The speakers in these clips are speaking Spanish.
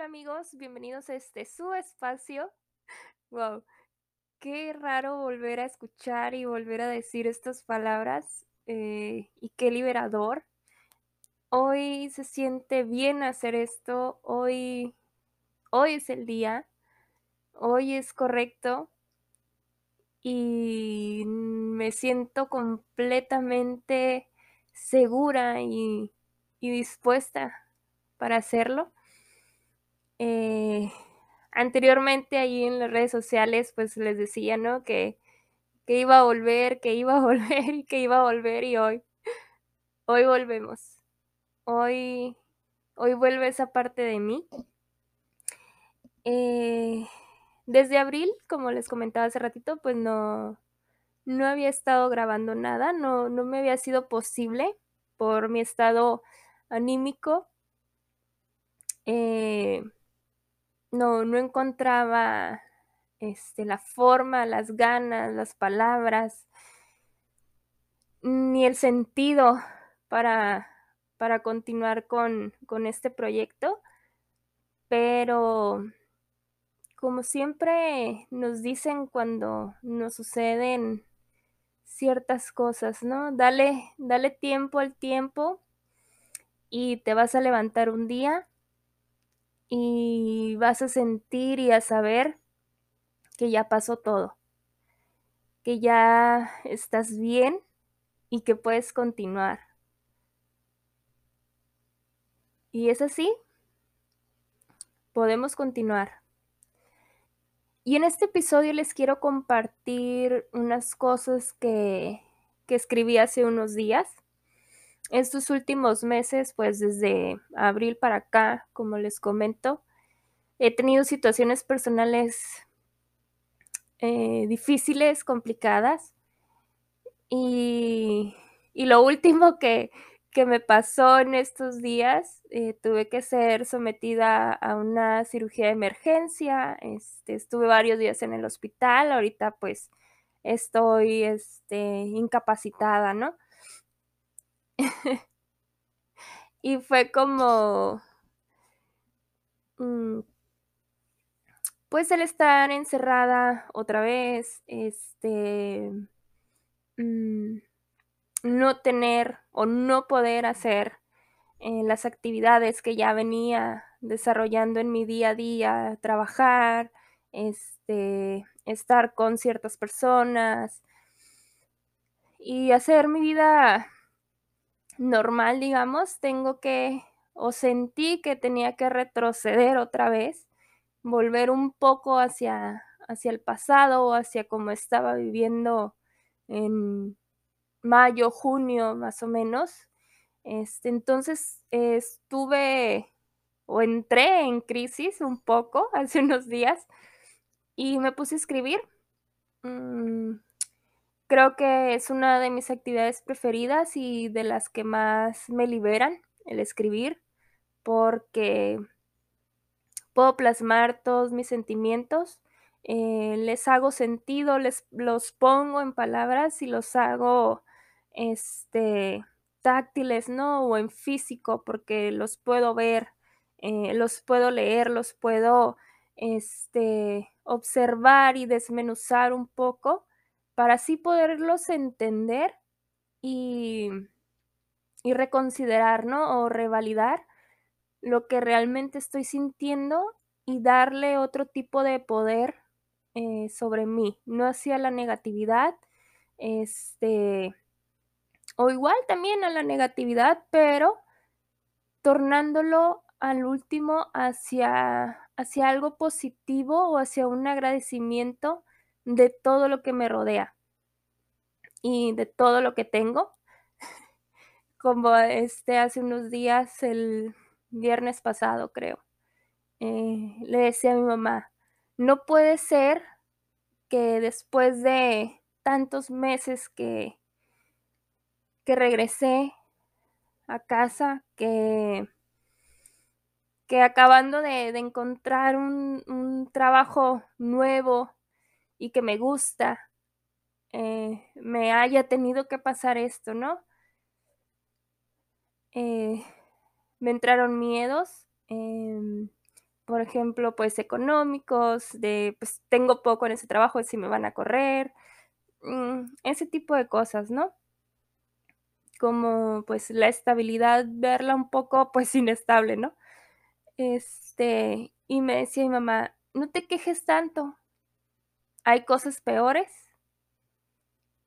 Hola amigos, bienvenidos a este su espacio. Wow, qué raro volver a escuchar y volver a decir estas palabras eh, y qué liberador. Hoy se siente bien hacer esto, hoy, hoy es el día, hoy es correcto y me siento completamente segura y, y dispuesta para hacerlo. Eh, anteriormente ahí en las redes sociales pues les decía, ¿no? Que, que iba a volver, que iba a volver y que iba a volver y hoy, hoy volvemos. Hoy, hoy vuelve esa parte de mí. Eh, desde abril, como les comentaba hace ratito, pues no, no había estado grabando nada, no, no me había sido posible por mi estado anímico. Eh, no, no encontraba este, la forma, las ganas, las palabras, ni el sentido para, para continuar con, con este proyecto. Pero como siempre nos dicen cuando nos suceden ciertas cosas, ¿no? Dale, dale tiempo al tiempo y te vas a levantar un día y vas a sentir y a saber que ya pasó todo, que ya estás bien y que puedes continuar. Y es así, podemos continuar. Y en este episodio les quiero compartir unas cosas que, que escribí hace unos días estos últimos meses, pues desde abril para acá, como les comento, he tenido situaciones personales eh, difíciles, complicadas. Y, y lo último que, que, me pasó en estos días, eh, tuve que ser sometida a una cirugía de emergencia. Este, estuve varios días en el hospital. Ahorita pues estoy este, incapacitada, ¿no? y fue como, mm, pues el estar encerrada otra vez, este, mm, no tener o no poder hacer eh, las actividades que ya venía desarrollando en mi día a día, trabajar, este, estar con ciertas personas y hacer mi vida normal, digamos, tengo que, o sentí que tenía que retroceder otra vez, volver un poco hacia, hacia el pasado o hacia como estaba viviendo en mayo, junio, más o menos. Este, entonces estuve o entré en crisis un poco hace unos días y me puse a escribir. Mm, Creo que es una de mis actividades preferidas y de las que más me liberan, el escribir, porque puedo plasmar todos mis sentimientos, eh, les hago sentido, les los pongo en palabras y los hago este táctiles, ¿no? O en físico, porque los puedo ver, eh, los puedo leer, los puedo este, observar y desmenuzar un poco para así poderlos entender y, y reconsiderar, ¿no? O revalidar lo que realmente estoy sintiendo y darle otro tipo de poder eh, sobre mí, no hacia la negatividad, este, o igual también a la negatividad, pero tornándolo al último hacia, hacia algo positivo o hacia un agradecimiento de todo lo que me rodea y de todo lo que tengo. Como este hace unos días, el viernes pasado creo, eh, le decía a mi mamá, no puede ser que después de tantos meses que, que regresé a casa, que, que acabando de, de encontrar un, un trabajo nuevo, y que me gusta, eh, me haya tenido que pasar esto, ¿no? Eh, me entraron miedos, eh, por ejemplo, pues económicos, de pues tengo poco en ese trabajo, si me van a correr, mm, ese tipo de cosas, ¿no? Como pues la estabilidad, verla un poco pues inestable, ¿no? Este, y me decía mi mamá, no te quejes tanto, hay cosas peores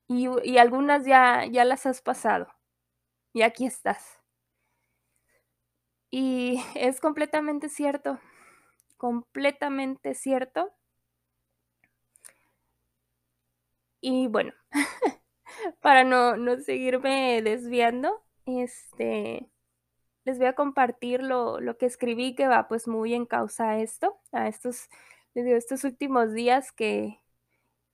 y, y algunas ya, ya las has pasado y aquí estás. Y es completamente cierto, completamente cierto. Y bueno, para no, no seguirme desviando, este, les voy a compartir lo, lo, que escribí que va pues muy en causa a esto, a estos, estos últimos días que,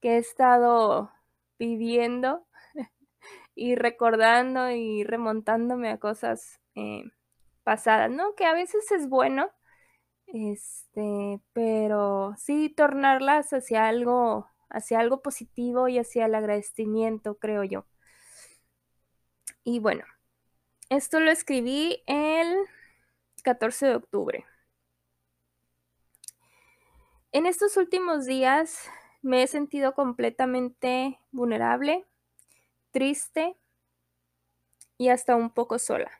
que he estado viviendo y recordando y remontándome a cosas eh, pasadas, ¿no? Que a veces es bueno, este, pero sí tornarlas hacia algo, hacia algo positivo y hacia el agradecimiento, creo yo. Y bueno, esto lo escribí el 14 de octubre. En estos últimos días me he sentido completamente vulnerable, triste y hasta un poco sola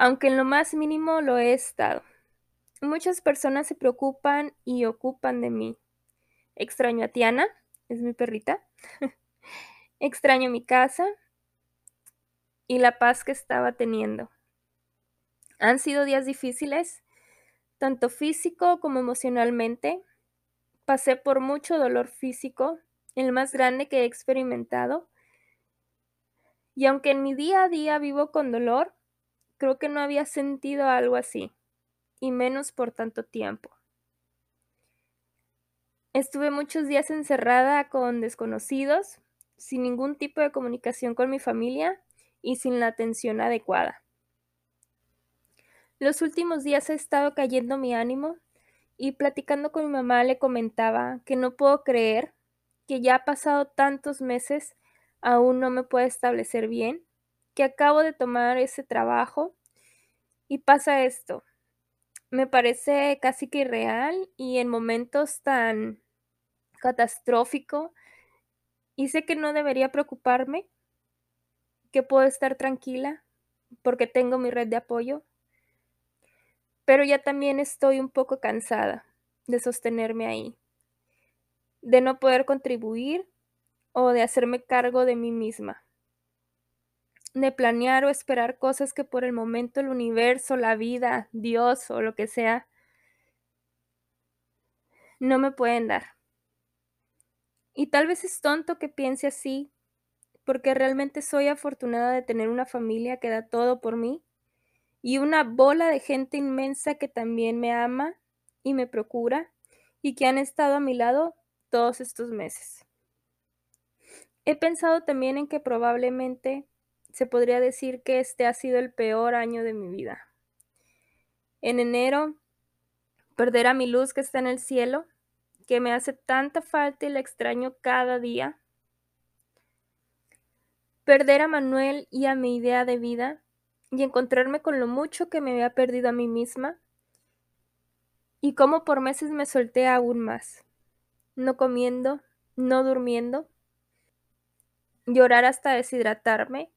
aunque en lo más mínimo lo he estado. Muchas personas se preocupan y ocupan de mí. Extraño a Tiana, es mi perrita. Extraño mi casa y la paz que estaba teniendo. Han sido días difíciles, tanto físico como emocionalmente. Pasé por mucho dolor físico, el más grande que he experimentado. Y aunque en mi día a día vivo con dolor, Creo que no había sentido algo así, y menos por tanto tiempo. Estuve muchos días encerrada con desconocidos, sin ningún tipo de comunicación con mi familia y sin la atención adecuada. Los últimos días he estado cayendo mi ánimo y platicando con mi mamá le comentaba que no puedo creer que ya ha pasado tantos meses aún no me puedo establecer bien que acabo de tomar ese trabajo y pasa esto. Me parece casi que irreal y en momentos tan catastrófico y sé que no debería preocuparme, que puedo estar tranquila porque tengo mi red de apoyo, pero ya también estoy un poco cansada de sostenerme ahí, de no poder contribuir o de hacerme cargo de mí misma de planear o esperar cosas que por el momento el universo, la vida, Dios o lo que sea, no me pueden dar. Y tal vez es tonto que piense así, porque realmente soy afortunada de tener una familia que da todo por mí y una bola de gente inmensa que también me ama y me procura y que han estado a mi lado todos estos meses. He pensado también en que probablemente se podría decir que este ha sido el peor año de mi vida. En enero, perder a mi luz que está en el cielo, que me hace tanta falta y la extraño cada día. Perder a Manuel y a mi idea de vida y encontrarme con lo mucho que me había perdido a mí misma y cómo por meses me solté aún más, no comiendo, no durmiendo, llorar hasta deshidratarme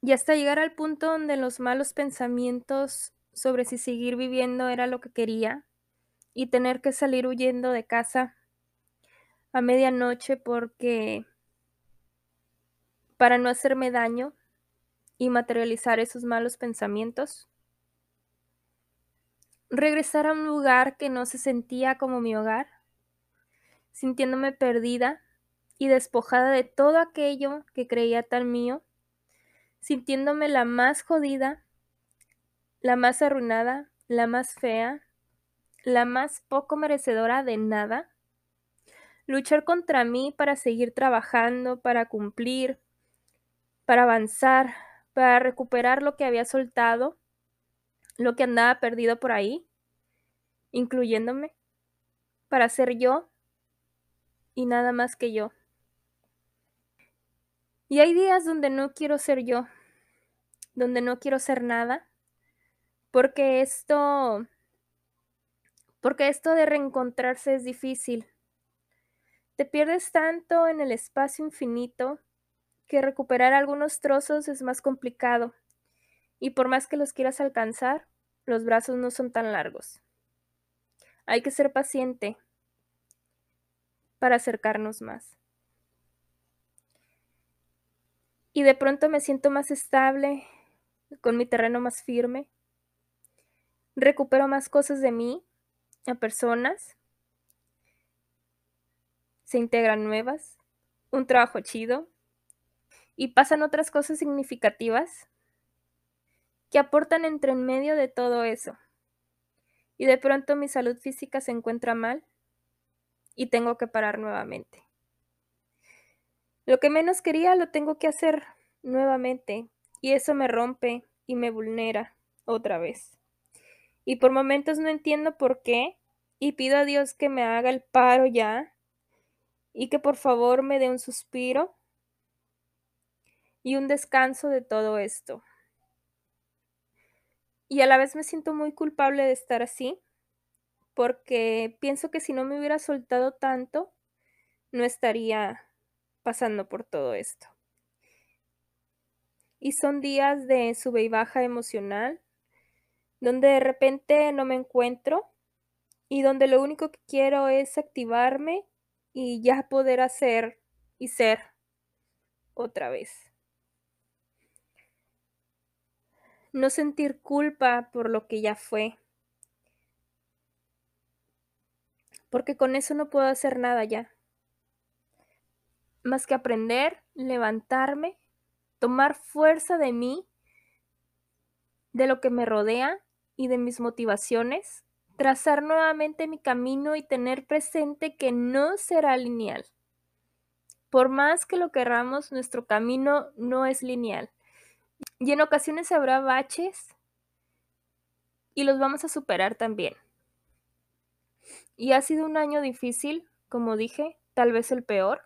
y hasta llegar al punto donde los malos pensamientos sobre si seguir viviendo era lo que quería y tener que salir huyendo de casa a medianoche porque para no hacerme daño y materializar esos malos pensamientos. Regresar a un lugar que no se sentía como mi hogar, sintiéndome perdida y despojada de todo aquello que creía tan mío sintiéndome la más jodida, la más arruinada, la más fea, la más poco merecedora de nada. Luchar contra mí para seguir trabajando, para cumplir, para avanzar, para recuperar lo que había soltado, lo que andaba perdido por ahí, incluyéndome, para ser yo y nada más que yo. Y hay días donde no quiero ser yo, donde no quiero ser nada, Porque esto, porque esto de reencontrarse es difícil. Te pierdes tanto en el espacio infinito que recuperar algunos trozos es más complicado. Y por más que los quieras alcanzar, los brazos no son tan largos. Hay que ser paciente para acercarnos más. Y de pronto me siento más estable, con mi terreno más firme. Recupero más cosas de mí, a personas. Se integran nuevas, un trabajo chido. Y pasan otras cosas significativas que aportan entre en medio de todo eso y de pronto mi salud física se encuentra mal y tengo que parar nuevamente. Lo que menos quería lo tengo que hacer nuevamente y eso me rompe y me vulnera otra vez. Y por momentos no entiendo por qué y pido a Dios que me haga el paro ya y que por favor me dé un suspiro y un descanso de todo esto. Y a la vez me siento muy culpable de estar así, porque pienso que si no me hubiera soltado tanto, no estaría pasando por todo esto. Y son días de sube y baja emocional, donde de repente no me encuentro y donde lo único que quiero es activarme y ya poder hacer y ser otra vez. No sentir culpa por lo que ya fue. Porque con eso no puedo hacer nada ya. Más que aprender, levantarme, tomar fuerza de mí, de lo que me rodea y de mis motivaciones, trazar nuevamente mi camino y tener presente que no será lineal. Por más que lo querramos, nuestro camino no es lineal. Y en ocasiones habrá baches y los vamos a superar también. Y ha sido un año difícil, como dije, tal vez el peor,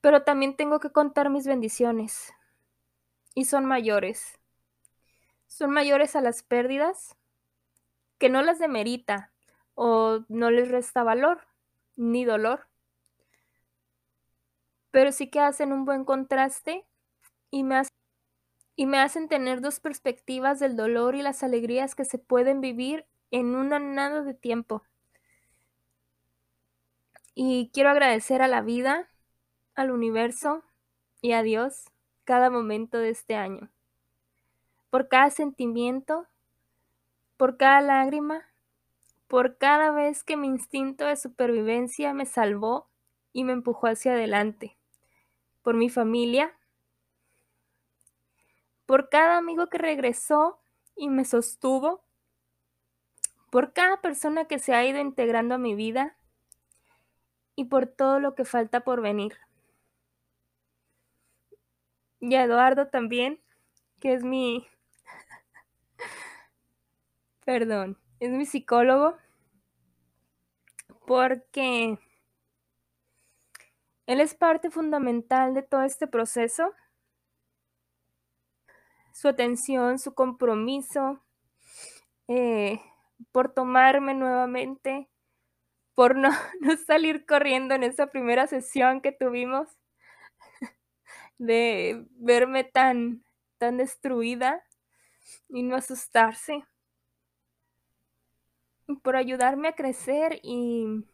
pero también tengo que contar mis bendiciones. Y son mayores. Son mayores a las pérdidas, que no las demerita o no les resta valor ni dolor, pero sí que hacen un buen contraste y me hacen y me hacen tener dos perspectivas del dolor y las alegrías que se pueden vivir en una nada de tiempo. Y quiero agradecer a la vida, al universo y a Dios cada momento de este año. Por cada sentimiento, por cada lágrima, por cada vez que mi instinto de supervivencia me salvó y me empujó hacia adelante. Por mi familia, por cada amigo que regresó y me sostuvo, por cada persona que se ha ido integrando a mi vida y por todo lo que falta por venir. Y a Eduardo también, que es mi... Perdón, es mi psicólogo, porque él es parte fundamental de todo este proceso su atención, su compromiso, eh, por tomarme nuevamente, por no, no salir corriendo en esa primera sesión que tuvimos, de verme tan, tan destruida y no asustarse, por ayudarme a crecer y,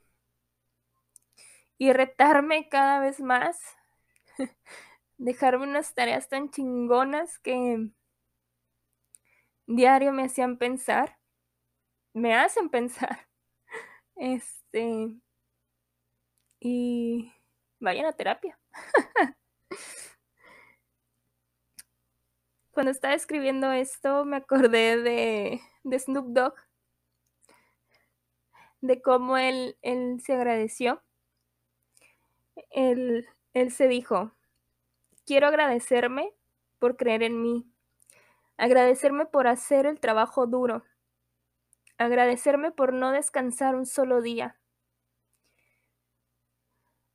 y retarme cada vez más dejarme unas tareas tan chingonas que diario me hacían pensar, me hacen pensar. Este, y vayan a terapia. Cuando estaba escribiendo esto me acordé de, de Snoop Dogg, de cómo él, él se agradeció. Él, él se dijo, Quiero agradecerme por creer en mí, agradecerme por hacer el trabajo duro, agradecerme por no descansar un solo día,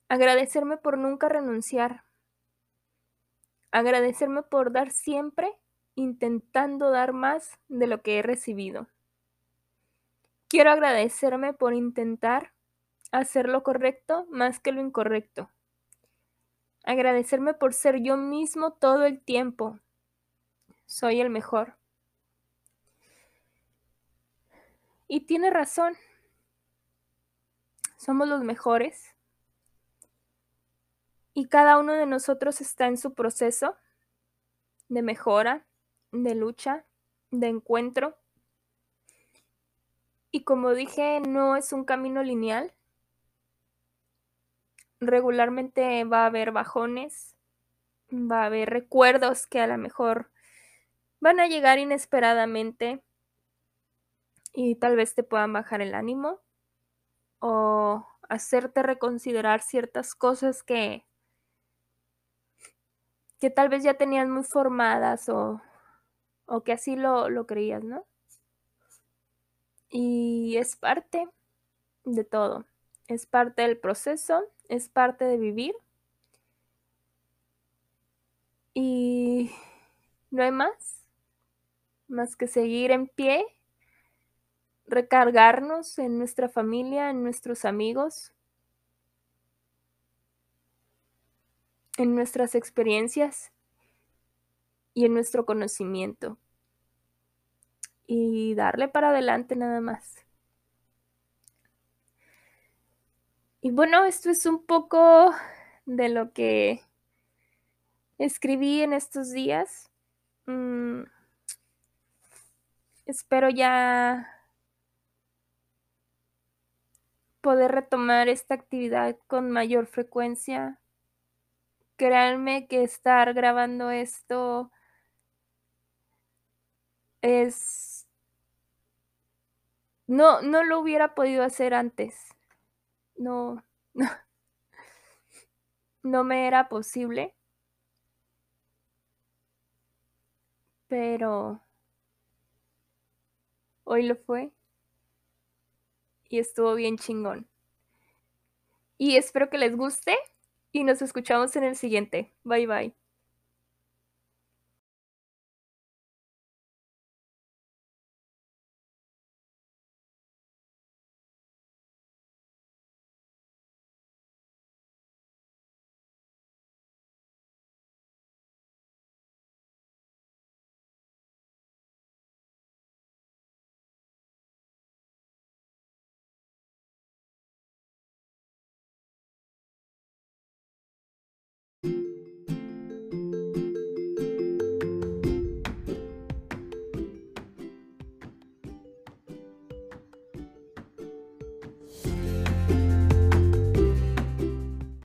agradecerme por nunca renunciar, agradecerme por dar siempre intentando dar más de lo que he recibido. Quiero agradecerme por intentar hacer lo correcto más que lo incorrecto. Agradecerme por ser yo mismo todo el tiempo. Soy el mejor. Y tiene razón. Somos los mejores. Y cada uno de nosotros está en su proceso de mejora, de lucha, de encuentro. Y como dije, no es un camino lineal. Regularmente va a haber bajones, va a haber recuerdos que a lo mejor van a llegar inesperadamente y tal vez te puedan bajar el ánimo o hacerte reconsiderar ciertas cosas que que tal vez ya tenías muy formadas o, o que así lo, lo creías, ¿no? Y es parte de todo, es parte del proceso, es parte de vivir. Y no hay más, más que seguir en pie recargarnos en nuestra familia, en nuestros amigos, en nuestras experiencias y en nuestro conocimiento. Y darle para adelante nada más. Y bueno, esto es un poco de lo que escribí en estos días. Mm, espero ya poder retomar esta actividad con mayor frecuencia. Créanme que estar grabando esto es... No, no lo hubiera podido hacer antes. No, no, no me era posible. Pero hoy lo fue y estuvo bien chingón. Y espero que les guste y nos escuchamos en el siguiente. Bye bye.